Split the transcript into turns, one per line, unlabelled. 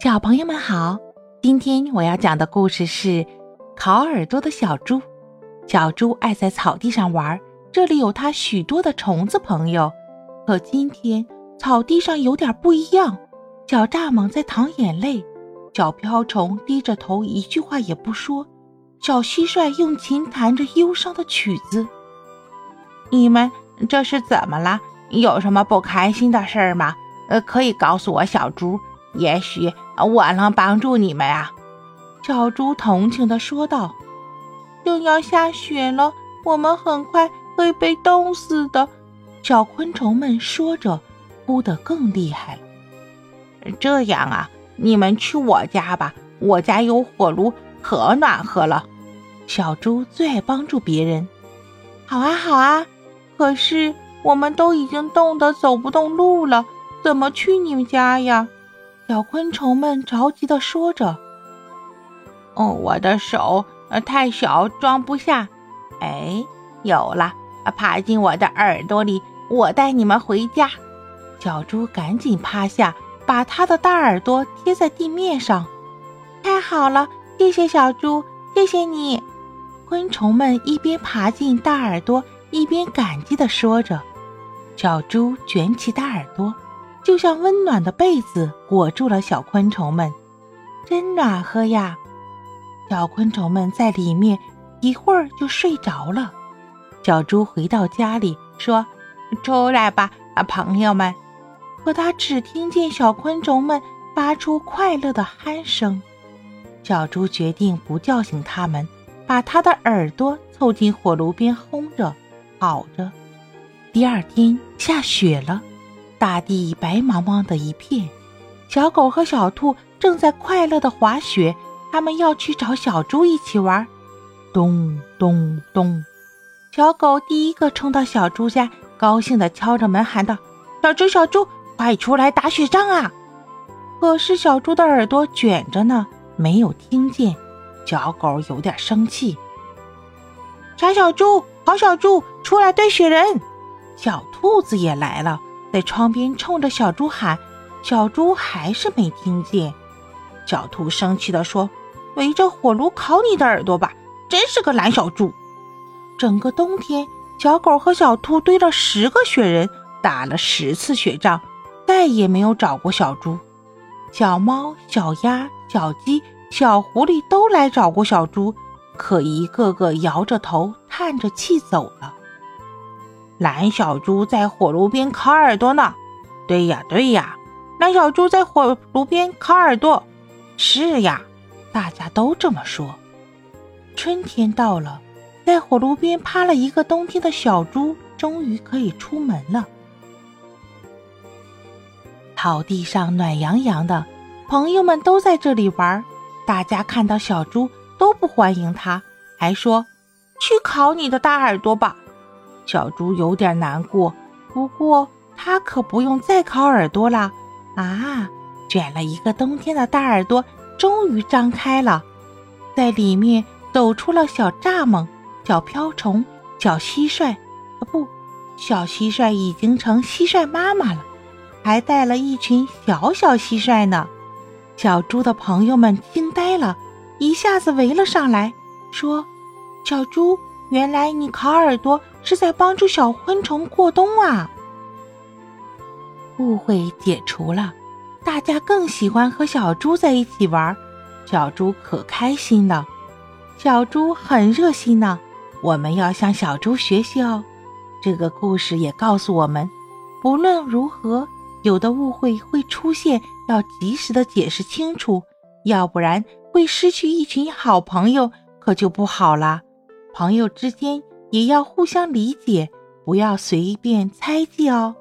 小朋友们好，今天我要讲的故事是烤耳朵的小猪。小猪爱在草地上玩，这里有它许多的虫子朋友。可今天草地上有点不一样，小蚱蜢在淌眼泪，小瓢虫低着头一句话也不说，小蟋蟀用琴弹着忧伤的曲子。
你们这是怎么了？有什么不开心的事吗？呃，可以告诉我，小猪。也许我能帮助你们啊！
小猪同情地说道：“
又要下雪了，我们很快会被冻死的。”
小昆虫们说着，哭得更厉害了。
这样啊，你们去我家吧，我家有火炉，可暖和了。
小猪最爱帮助别人。
好啊，好啊，可是我们都已经冻得走不动路了，怎么去你们家呀？
小昆虫们着急地说着：“
哦，我的手呃太小，装不下。哎，有了，爬进我的耳朵里，我带你们回家。”
小猪赶紧趴下，把它的大耳朵贴在地面上。
太好了，谢谢小猪，谢谢你！
昆虫们一边爬进大耳朵，一边感激地说着。小猪卷起大耳朵。就像温暖的被子裹住了小昆虫们，真暖和呀！小昆虫们在里面一会儿就睡着了。小猪回到家里说：“
出来吧，啊，朋友们！”
可他只听见小昆虫们发出快乐的鼾声。小猪决定不叫醒他们，把他的耳朵凑近火炉边烘着、烤着。第二天下雪了。大地白茫茫的一片，小狗和小兔正在快乐的滑雪。他们要去找小猪一起玩。咚咚咚，小狗第一个冲到小猪家，高兴地敲着门喊道：“小猪，小猪，快出来打雪仗啊！”可是小猪的耳朵卷着呢，没有听见。小狗有点生气：“
傻小猪，好小猪，出来堆雪人！”
小兔子也来了。在窗边冲着小猪喊，小猪还是没听见。小兔生气地说：“围着火炉烤你的耳朵吧，真是个懒小猪！”整个冬天，小狗和小兔堆了十个雪人，打了十次雪仗，再也没有找过小猪。小猫、小鸭、小鸡、小狐狸都来找过小猪，可一个个摇着头，叹着气走了。
蓝小猪在火炉边烤耳朵呢。对呀，对呀，蓝小猪在火炉边烤耳朵。是呀，
大家都这么说。春天到了，在火炉边趴了一个冬天的小猪，终于可以出门了。草地上暖洋洋的，朋友们都在这里玩。大家看到小猪都不欢迎它，还说：“
去烤你的大耳朵吧。”
小猪有点难过，不过它可不用再烤耳朵了啊！卷了一个冬天的大耳朵终于张开了，在里面走出了小蚱蜢、小瓢虫、小蟋蟀，啊不，小蟋蟀已经成蟋蟀妈妈了，还带了一群小小蟋蟀呢。小猪的朋友们惊呆了，一下子围了上来，说：“小猪。”原来你烤耳朵是在帮助小昆虫过冬啊！误会解除了，大家更喜欢和小猪在一起玩，小猪可开心了。小猪很热心呢，我们要向小猪学习哦。这个故事也告诉我们，不论如何，有的误会会出现，要及时的解释清楚，要不然会失去一群好朋友，可就不好了。朋友之间也要互相理解，不要随便猜忌哦。